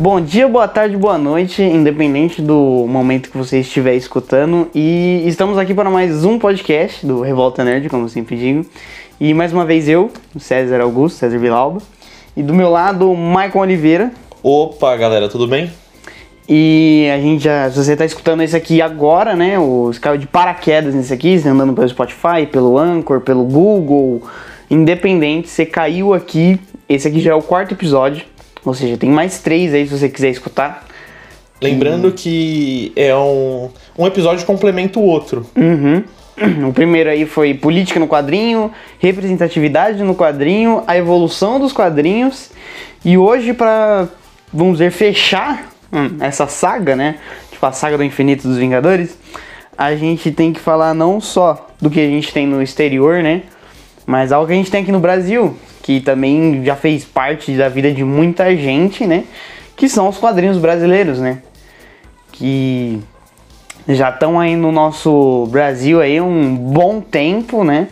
Bom dia, boa tarde, boa noite, independente do momento que você estiver escutando. E estamos aqui para mais um podcast do Revolta Nerd, como sempre digo. E mais uma vez eu, César Augusto, César Vilauba. E do meu lado, Maicon Oliveira. Opa, galera, tudo bem? E a gente já, se você está escutando esse aqui agora, né? Os caiu de paraquedas nesse aqui, você andando pelo Spotify, pelo Anchor, pelo Google, independente, você caiu aqui. Esse aqui já é o quarto episódio. Ou seja, tem mais três aí se você quiser escutar. Lembrando que é um, um episódio complementa o outro. Uhum. O primeiro aí foi política no quadrinho, representatividade no quadrinho, a evolução dos quadrinhos. E hoje, para, vamos dizer, fechar hum, essa saga, né? Tipo a saga do infinito dos Vingadores, a gente tem que falar não só do que a gente tem no exterior, né? Mas algo que a gente tem aqui no Brasil, que também já fez parte da vida de muita gente, né? Que são os quadrinhos brasileiros, né? Que já estão aí no nosso Brasil aí um bom tempo, né?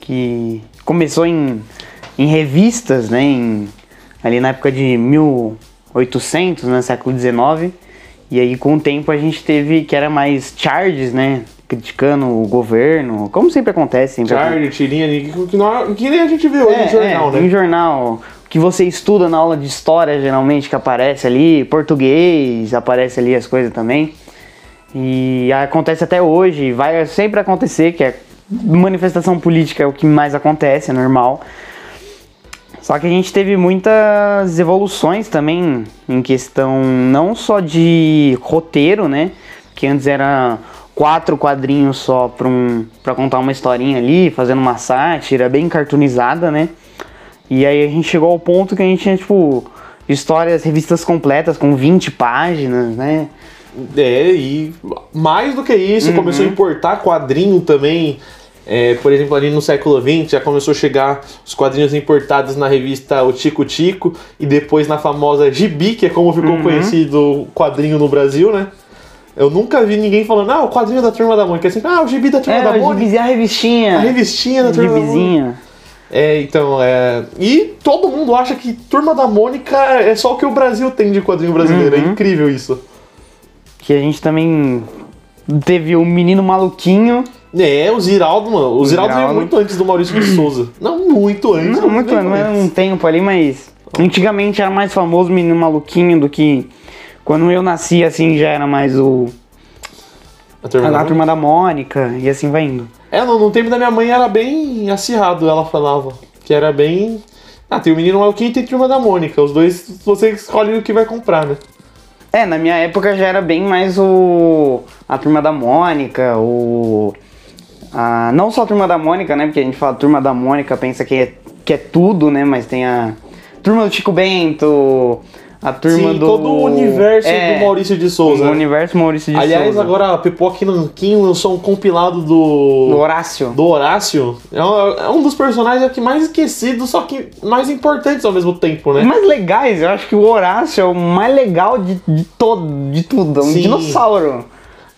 Que começou em, em revistas, né? Em, ali na época de 1800, né? Século XIX. E aí com o tempo a gente teve que era mais charges, né? Criticando o governo, como sempre acontece. Sempre Charlie, tirinha, que, que, não- que nem a gente vê hoje é, no jornal, é, né? Em jornal que você estuda na aula de história, geralmente, que aparece ali, português, aparece ali as coisas também. E acontece até hoje, vai sempre acontecer, que é manifestação política é o que mais acontece, é normal. Só que a gente teve muitas evoluções também em questão não só de roteiro, né? Que antes era quatro quadrinhos só para um, pra contar uma historinha ali, fazendo uma sátira bem cartoonizada, né? E aí a gente chegou ao ponto que a gente tinha, tipo, histórias, revistas completas com 20 páginas, né? É, e mais do que isso, Uhum. começou a importar quadrinho também. É, por exemplo, ali no século XX já começou a chegar os quadrinhos importados na revista O Tico Tico e depois na famosa Gibi, que é como ficou Uhum. conhecido o quadrinho no Brasil, né? Eu nunca vi ninguém falando, ah, o quadrinho da Turma da Mônica. É sempre, ah, o gibi da Turma É, da Mônica. gibizinha, a revistinha. A revistinha da Turma da Mônica. É, então, é. E todo mundo acha que Turma da Mônica é só o que o Brasil tem de quadrinho brasileiro. Uhum. É incrível isso. Que a gente também teve o menino maluquinho. É, o Ziraldo, mano. O, Ziraldo veio Ziraldo. muito antes do Maurício de Souza. Não muito antes. Não, muito não é um tempo ali, mas antigamente era mais famoso o menino maluquinho do que quando eu nasci, assim, já era mais o A Turma a, da a Mônica. turma da Mônica e assim vai indo. É, no, no tempo da minha mãe era bem acirrado, ela falava. Que era bem. Ah, tem o Menino Maluquinho e tem a Turma da Mônica. Os dois, você escolhe o que vai comprar, né? É, na minha época já era bem mais o a turma da Mônica, o a, não só a turma da Mônica, né? Porque a gente fala turma da Mônica, pensa que é, que é tudo, né? Mas tem a turma do Chico Bento, a turma Sim, do todo o universo é, do Maurício de Souza. O universo Maurício de Aliás, Souza. agora a Pipoca Nanquim lançou um compilado do. do Horácio. do Horácio. É um, é um dos personagens que mais esquecidos, só que mais importantes ao mesmo tempo, né? mais legais, eu acho que o Horácio é o mais legal de, de todo, de tudo, é um Sim. dinossauro.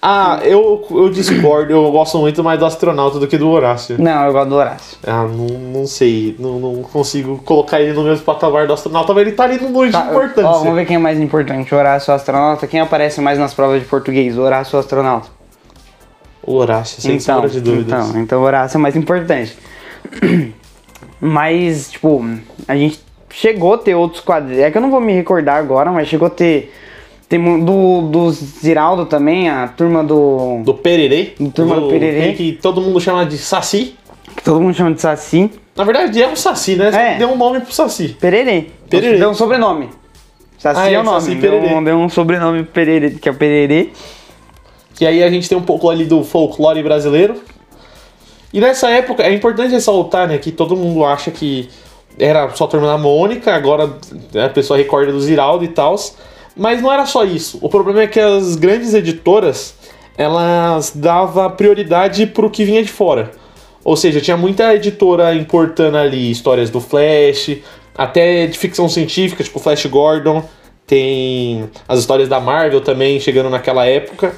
Ah, eu, eu discordo, eu gosto muito mais do astronauta do que do Horácio. Não, eu gosto do Horácio. Ah, não, não sei, não, não consigo colocar ele no mesmo patamar do astronauta, mas ele tá ali no longe Tá, de importância. ó, vamos ver quem é mais importante, o Horácio ou astronauta. Quem aparece mais nas provas de português, o Horácio ou astronauta? O Horácio, sem então, sombra de dúvidas. Então, então o Horácio é mais importante. Mas, tipo, a gente chegou a ter outros quadrinhos. É que eu não vou me recordar agora, mas chegou a ter. Tem do, do Ziraldo também, a turma do. Do Pererê. Do Turma do Pererê. tem Que todo mundo chama de Saci. que todo mundo chama de Saci. Na verdade é um Saci, né? É. Deu um nome pro Saci. Pererê. Pererê. Deu um sobrenome. Saci Ah, é é, o nome. Saci deu, Pererê. um, deu um sobrenome Pererê, que é o Pererê. Que aí a gente tem um pouco ali do folclore brasileiro. E nessa época, é importante ressaltar, né, que todo mundo acha que era só a turma da Mônica, agora né, a pessoa recorda do Ziraldo e tal. Mas não era só isso. O problema é que as grandes editoras, elas davam prioridade pro que vinha de fora. Ou seja, tinha muita editora importando ali histórias do Flash, até de ficção científica, tipo Flash Gordon, tem as histórias da Marvel também chegando naquela época.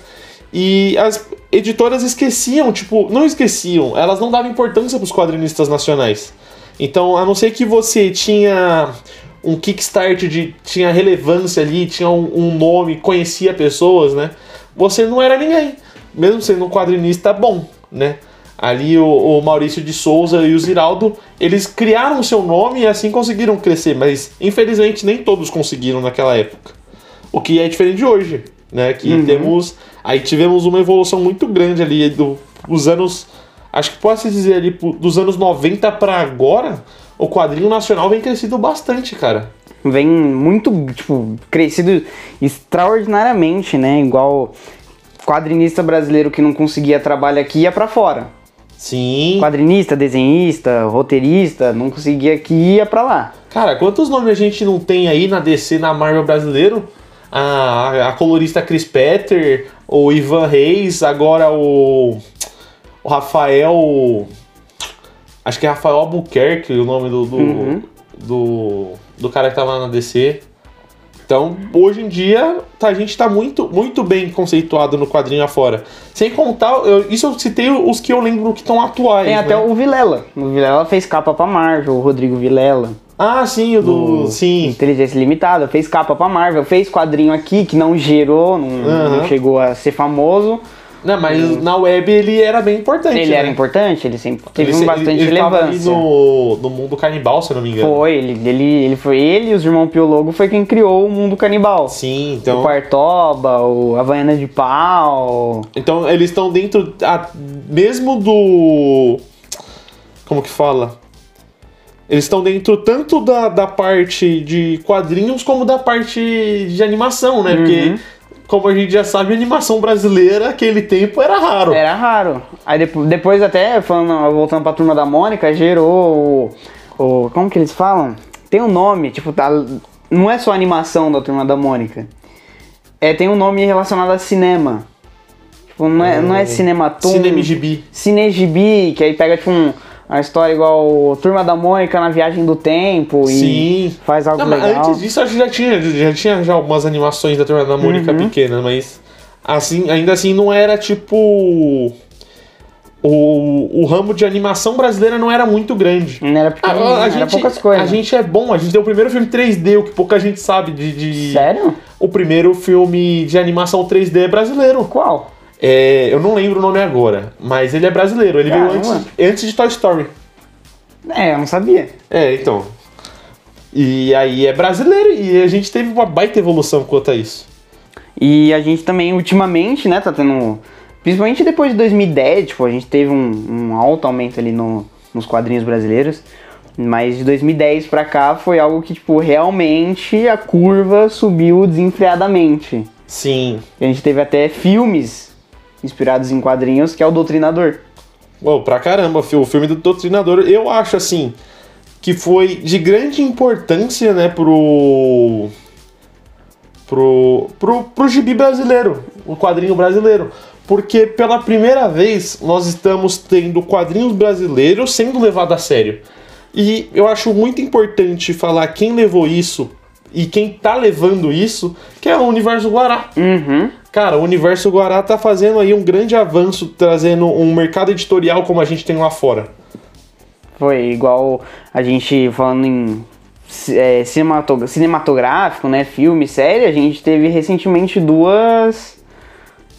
E as editoras esqueciam, tipo, não esqueciam, elas não davam importância para os quadrinistas nacionais. Então, a não ser que você tinha um kickstart de tinha relevância ali, tinha um, um nome, conhecia pessoas, né? Você não era ninguém, mesmo sendo um quadrinista bom, né? Ali o, o, Maurício de Souza e o Ziraldo, eles criaram o seu nome e assim conseguiram crescer, mas infelizmente nem todos conseguiram naquela época. O que é diferente de hoje, né? Que uhum. temos. Aí tivemos uma evolução muito grande ali do, dos anos. Acho que pode se dizer ali, dos anos 90 para agora, o quadrinho nacional vem crescido bastante, cara. Vem muito, tipo, crescido extraordinariamente, né? Igual quadrinista brasileiro que não conseguia trabalho aqui ia para fora. Sim. Quadrinista, desenhista, roteirista, não conseguia que ia pra lá. Cara, quantos nomes a gente não tem aí na DC, na Marvel brasileiro? A, a colorista Chris Petter, o Ivan Reis, agora o, o Rafael. Acho que é Rafael Albuquerque o nome do, do, uhum. do, do cara que tava na DC. Então, hoje em dia, tá, a gente está muito, muito bem conceituado no quadrinho afora. Sem contar, eu, isso eu citei os que eu lembro que estão atuais. Tem até né? o Vilela. O Vilela fez capa pra Marvel, o Rodrigo Vilela. Ah, sim, o do. do sim. Inteligência Limitada. Fez capa pra Marvel, fez quadrinho aqui que não gerou, não, uhum. não chegou a ser famoso. Não, mas hum. na web ele era bem importante. Ele né? era importante, ele sempre teve ele, bastante ele, ele relevância. no, no mundo canibal, se eu não me engano. Foi, ele, ele, ele foi ele e os irmãos Piologo foi quem criou o mundo canibal. Sim, então. O Quartoba, o Havaiana de Pau. Então eles estão dentro a, mesmo do. Como que fala? Eles estão dentro tanto da, da parte de quadrinhos como da parte de animação, né? Uhum. Porque como a gente já sabe, a animação brasileira aquele tempo era raro. Era raro. Aí depois, depois até, falando, voltando pra turma da Mônica, gerou o, o. Como que eles falam? Tem um nome, tipo, tá. Não é só animação da turma da Mônica. É, tem um nome relacionado a cinema. Tipo, não é, não é hum. cinematum. Cinegibi. Cinegibi, que aí pega, tipo, um a história igual Turma da Mônica na Viagem do Tempo Sim. e faz algo Não, legal. Antes disso, acho que já tinha, já tinha já algumas animações da Turma da Mônica uhum. pequena, mas assim, ainda assim não era tipo o, o ramo de animação brasileira não era muito grande. Não era pequeno, a, a, a gente, poucas coisas. A gente é bom, a gente deu o primeiro filme 3D, o que pouca gente sabe de, de... Sério? O primeiro filme de animação 3D brasileiro. Qual? É, eu não lembro o nome agora, mas ele é brasileiro. Ele Caramba. veio antes, antes de Toy Story. É, eu não sabia. É, então. E aí é brasileiro e a gente teve uma baita evolução quanto a isso. E a gente também, ultimamente, né, tá tendo. Principalmente depois de 2010, tipo, a gente teve um, um alto aumento ali no, nos quadrinhos brasileiros. Mas de 2010 pra cá foi algo que, tipo, realmente a curva subiu desenfreadamente. Sim. A gente teve até filmes inspirados em quadrinhos, que é o Doutrinador. Uou, pra caramba, o filme do Doutrinador, eu acho assim, que foi de grande importância, né, pro. pro. pro, pro gibi brasileiro, o quadrinho brasileiro. Porque pela primeira vez nós estamos tendo quadrinhos brasileiros sendo levados a sério. E eu acho muito importante falar quem levou isso e quem tá levando isso, que é o Universo Guará. Uhum. Cara, o Universo Guará tá fazendo aí um grande avanço, trazendo um mercado editorial como a gente tem lá fora. Foi igual a gente falando em é, cinematográfico, né, filme, série, a gente teve recentemente duas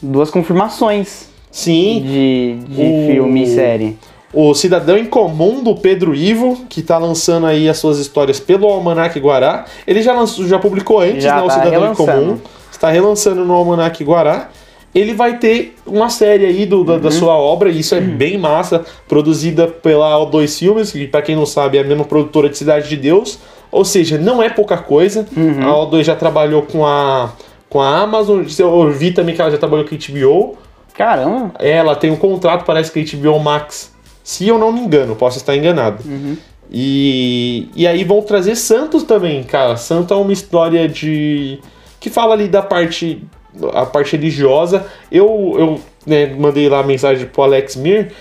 duas confirmações. Sim. De, de o... filme e série. O Cidadão em Comum do Pedro Ivo, que está lançando aí as suas histórias pelo Almanac Guará. Ele já lançou, já publicou antes, já né, tá o Cidadão relançando. em Comum. Está relançando no Almanac Guará. Ele vai ter uma série aí do, da, uhum. da, sua obra, e isso é uhum. bem massa, produzida pela O2 Filmes, que para quem não sabe é a mesma produtora de Cidade de Deus. Ou seja, não é pouca coisa. Uhum. A O2 já trabalhou com a, com a Amazon, eu vi também que ela já trabalhou com a HBO. Caramba! Ela tem um contrato, parece que a HBO Max se eu não me engano, posso estar enganado. Uhum. E, e aí vão trazer Santos também, cara. Santos é uma história de. Que fala ali da parte. a parte religiosa. Eu, eu né, mandei lá a mensagem pro Alex Mir.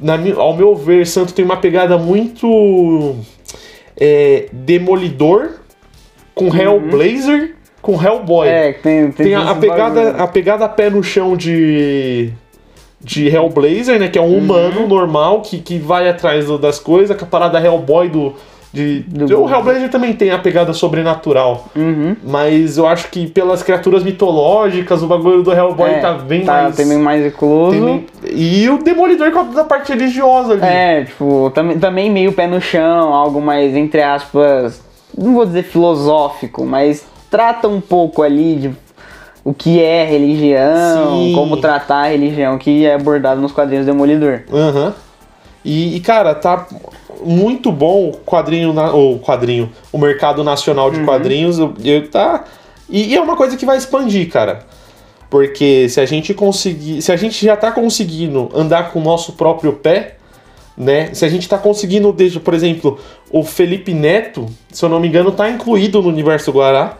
Na, ao meu ver, Santos tem uma pegada muito. É, demolidor com uhum. Hellblazer com Hellboy. É, tem, tem, tem a, a pegada, a pegada pé no chão de de Hellblazer, né? Que é um uhum. humano normal que, que vai atrás do, das coisas, com a parada Hellboy do, De, Do- O Hellblazer também tem a pegada sobrenatural. Uhum. Mas eu acho que pelas criaturas mitológicas, o bagulho do Hellboy tá bem tá, mais. tem bem mais tem bem- E o Demolidor com a parte religiosa ali. É, tipo, também, também meio pé no chão, algo mais, entre aspas, não vou dizer filosófico, mas trata um pouco ali de o que é religião, Sim. como tratar a religião, que é abordado nos quadrinhos do Demolidor. Aham. E, e, cara, tá muito bom o quadrinho, o quadrinho, o mercado nacional de quadrinhos. Eu, eu tá. E, e é uma coisa que vai expandir, cara. Porque se a gente conseguir. Se a gente já tá conseguindo andar com o nosso próprio pé, né? Se a gente tá conseguindo, desde, por exemplo, o Felipe Neto, se eu não me engano, tá incluído no universo Guará.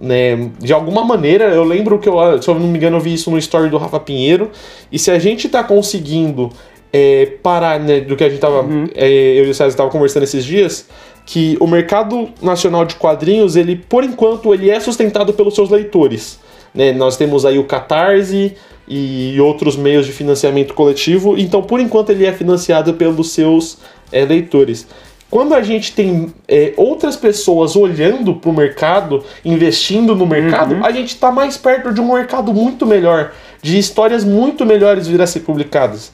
Né, de alguma maneira, eu lembro que eu, se eu não me engano, eu vi isso no story do Rafa Pinheiro. E se a gente tá conseguindo é, parar né, do que a gente tava. é, eu e o César tava conversando esses dias, que o mercado nacional de quadrinhos, ele, por enquanto, ele é sustentado pelos seus leitores. Né? Nós temos aí o Catarse e outros meios de financiamento coletivo, então por enquanto ele é financiado pelos seus é, leitores. Quando a gente tem é, outras pessoas olhando para o mercado, investindo no mercado, a gente está mais perto de um mercado muito melhor, de histórias muito melhores vir a ser publicadas.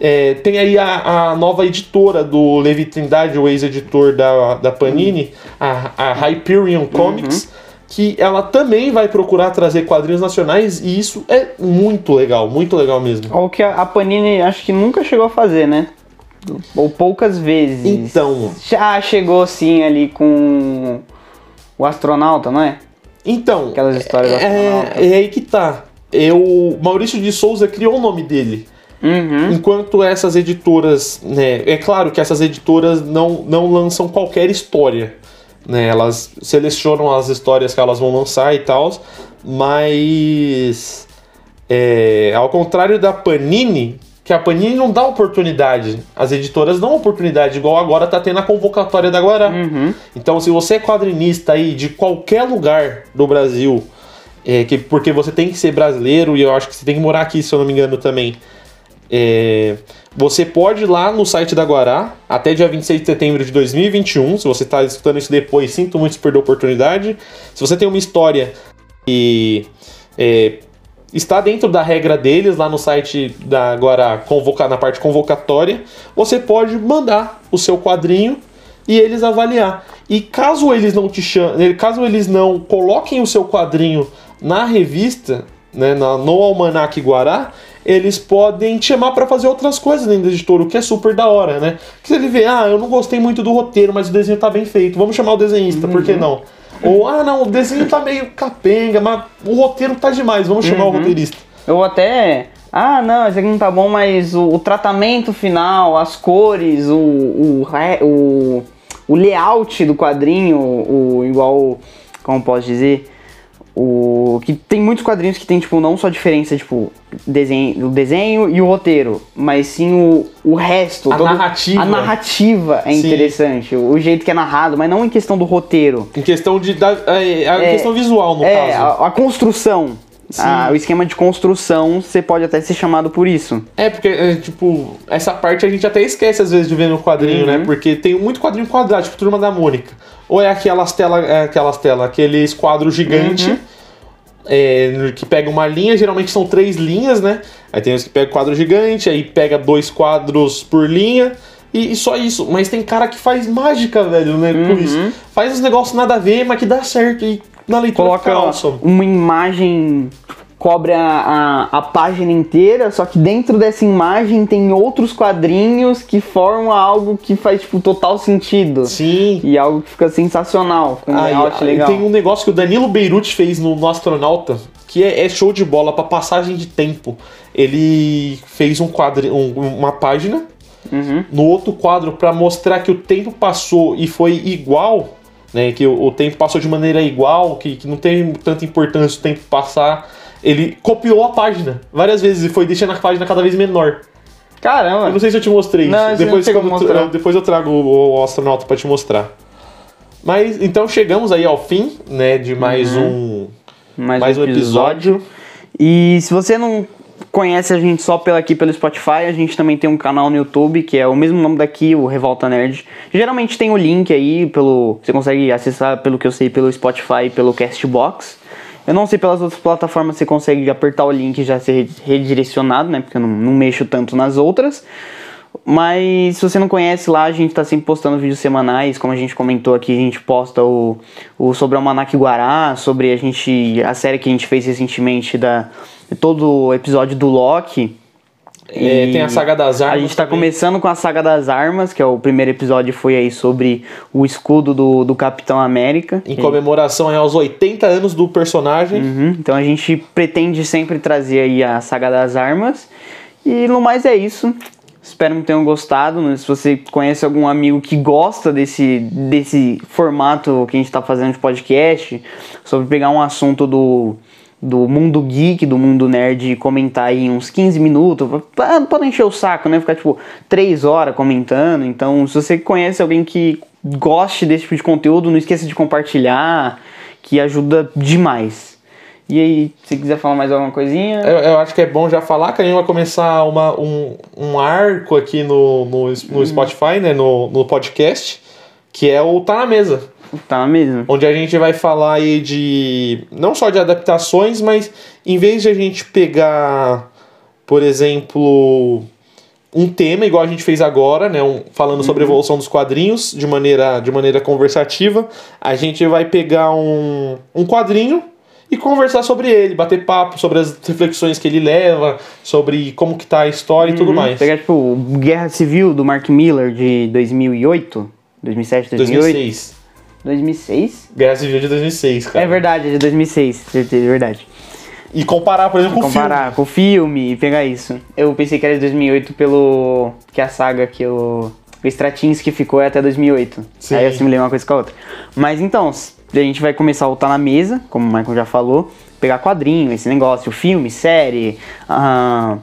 É, tem aí a, a nova editora do Levi Trindade, o ex-editor da, da Panini, a, a Hyperion Comics, que ela também vai procurar trazer quadrinhos nacionais e isso é muito legal, muito legal mesmo. Ou que a a Panini acho que nunca chegou a fazer, né? Ou poucas vezes. Então, Já chegou sim ali com o astronauta, não é? então Aquelas histórias do astronauta. é, é aí que tá. Eu, Maurício de Souza criou o nome dele. Uhum. Enquanto essas editoras, né, é claro que essas editoras não, não lançam qualquer história, né, elas selecionam as histórias que elas vão lançar e tal, mas é, ao contrário da Panini, que a Panini não dá oportunidade, as editoras dão oportunidade, igual agora tá tendo a convocatória da Guará. Uhum. Então, se você é quadrinista aí de qualquer lugar do Brasil, é, que, porque você tem que ser brasileiro e eu acho que você tem que morar aqui, se eu não me engano, também. É, você pode ir lá no site da Guará até dia 26 de setembro de 2021. Se você está escutando isso depois, sinto muito se perdeu a oportunidade. Se você tem uma história e é, está dentro da regra deles lá no site da Guará, convocar na parte convocatória, você pode mandar o seu quadrinho e eles avaliar. E caso eles não te chamem, caso eles não coloquem o seu quadrinho na revista, né, no Almanac Guará, eles podem te chamar para fazer outras coisas dentro da editora, o que é super da hora, né? Que se ele vê, ah, eu não gostei muito do roteiro, mas o desenho tá bem feito, vamos chamar o desenhista, por que não? Ou, ah, não, o desenho tá meio capenga, mas o roteiro tá demais, vamos chamar o roteirista. Ou até. Ah, não, esse aqui não tá bom, mas o, o tratamento final, as cores, o, o, o, o layout do quadrinho, o, igual. Como posso dizer? O, que tem muitos quadrinhos que tem, tipo, não só diferença, tipo, desenho, o desenho e o roteiro, mas sim o, o resto. A narrativa. A narrativa é Sim. interessante, o, o jeito que é narrado, mas não em questão do roteiro. Em questão de. Da, é, a É, questão visual, no é, caso. a, a construção. Sim. Ah, o esquema de construção, você pode até ser chamado por isso. É, porque, é, tipo, essa parte a gente até esquece às vezes de ver no quadrinho, Uhum. né? Porque tem muito quadrinho quadrado, tipo Turma da Mônica. Ou é aquelas telas, é, aquelas telas, aqueles quadros gigante Uhum. é, que pega uma linha, geralmente são três linhas, né? Aí tem os que pega quadro gigante, aí pega dois quadros por linha. E, e só isso, mas tem cara que faz mágica, velho, né? Com Uhum. isso. Faz uns negócios nada a ver, mas que dá certo. E na leitura Coloca fica awesome. uma imagem, cobre a, a, a página inteira, só que dentro dessa imagem tem outros quadrinhos que formam algo que faz, tipo, total sentido. Sim. E algo que fica sensacional, com um Aí, layout legal. Tem um negócio que o Danilo Beirute fez no, no Astronauta, que é, é show de bola pra passagem de tempo. Ele fez um quadro, um- uma página, Uhum. no outro quadro pra mostrar que o tempo passou e foi igual, né? Que o, o tempo passou de maneira igual, que, que não tem tanta importância o tempo passar. Ele copiou a página várias vezes e foi deixando a página cada vez menor. Caramba! Eu não sei se eu te mostrei Não, isso. Depois, eu- depois eu trago o, o astronauta pra te mostrar. Mas então chegamos aí ao fim, né, de mais Uhum. um mais um episódio. E se você não conhece a gente só pela aqui pelo Spotify, a gente também tem um canal no YouTube que é o mesmo nome daqui, o Revolta Nerd. Geralmente tem o link aí pelo, você consegue acessar pelo que eu sei pelo Spotify, pelo Castbox. Eu não sei pelas outras plataformas você consegue apertar o link e já ser redirecionado, né? Porque eu não, não mexo tanto nas outras. Mas se você não conhece lá, a gente está sempre postando vídeos semanais, como a gente comentou aqui, a gente posta o, o sobre o Almanac Guará, sobre a gente a série que a gente fez recentemente da todo o episódio do Loki. É, tem a saga das armas. A gente está começando com a saga das armas, que é o primeiro episódio foi aí sobre o escudo do, do Capitão América. Em comemoração aos 80 anos do personagem. Uhum, Então a gente pretende sempre trazer aí a saga das armas. E no mais é isso. Espero que tenham gostado. né? Se você conhece algum amigo que gosta desse, desse formato que a gente está fazendo de podcast, sobre pegar um assunto do, do mundo geek, do mundo nerd comentar aí uns 15 minutos, pra- não pode encher o saco, né? Ficar tipo 3 horas comentando. Então, se você conhece alguém que goste desse tipo de conteúdo, não esqueça de compartilhar, que ajuda demais. E aí, se quiser falar mais alguma coisinha. Eu, eu acho que é bom já falar que a gente vai começar uma, um, um arco aqui no, no, no Spotify, né? No, no podcast, que é o Tá na Mesa. Tá mesmo. Onde a gente vai falar aí de. não só de adaptações, mas em vez de a gente pegar, por exemplo, um tema igual a gente fez agora, né, um- falando sobre a evolução dos quadrinhos de maneira, de maneira conversativa, a gente vai pegar um, um quadrinho e conversar sobre ele, bater papo sobre as reflexões que ele leva, sobre como que tá a história e tudo mais. Pegar, tipo, Guerra Civil do Mark Miller de 2008, 2007, 2008. 2006. 2006? Guerra Civil de 2006, cara. É verdade, é de 2006, certeza, é verdade. E comparar, por exemplo, com o filme. Comparar com o filme e pegar isso. Eu pensei que era de 2008 pelo... que a saga que o... O Straczynski ficou é até 2008. Sim. Aí eu assimilei uma coisa com a outra. Mas então, a gente vai começar a voltar na mesa, como o Michael já falou. Pegar quadrinho, esse negócio, filme, série, ah,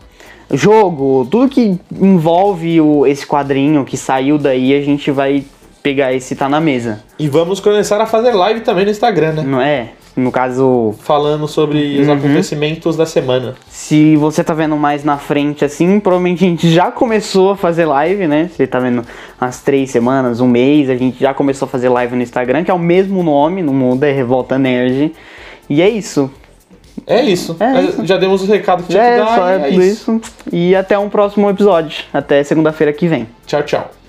jogo, tudo que envolve o, esse quadrinho que saiu daí, a gente vai pegar esse tá na mesa. E vamos começar a fazer live também no Instagram, né? Não é? No caso, Falando sobre Uhum. os acontecimentos da semana. Se você tá vendo mais na frente assim, provavelmente a gente já começou a fazer live, né? Você tá vendo as três semanas, um mês, a gente já começou a fazer live no Instagram, que é o mesmo nome, não muda, é Revolta Nerd. E é isso. É isso. É É, isso. Já demos o recado que tinha é que dar. só e é tudo isso. E até um próximo episódio. Até segunda-feira que vem. Tchau, tchau.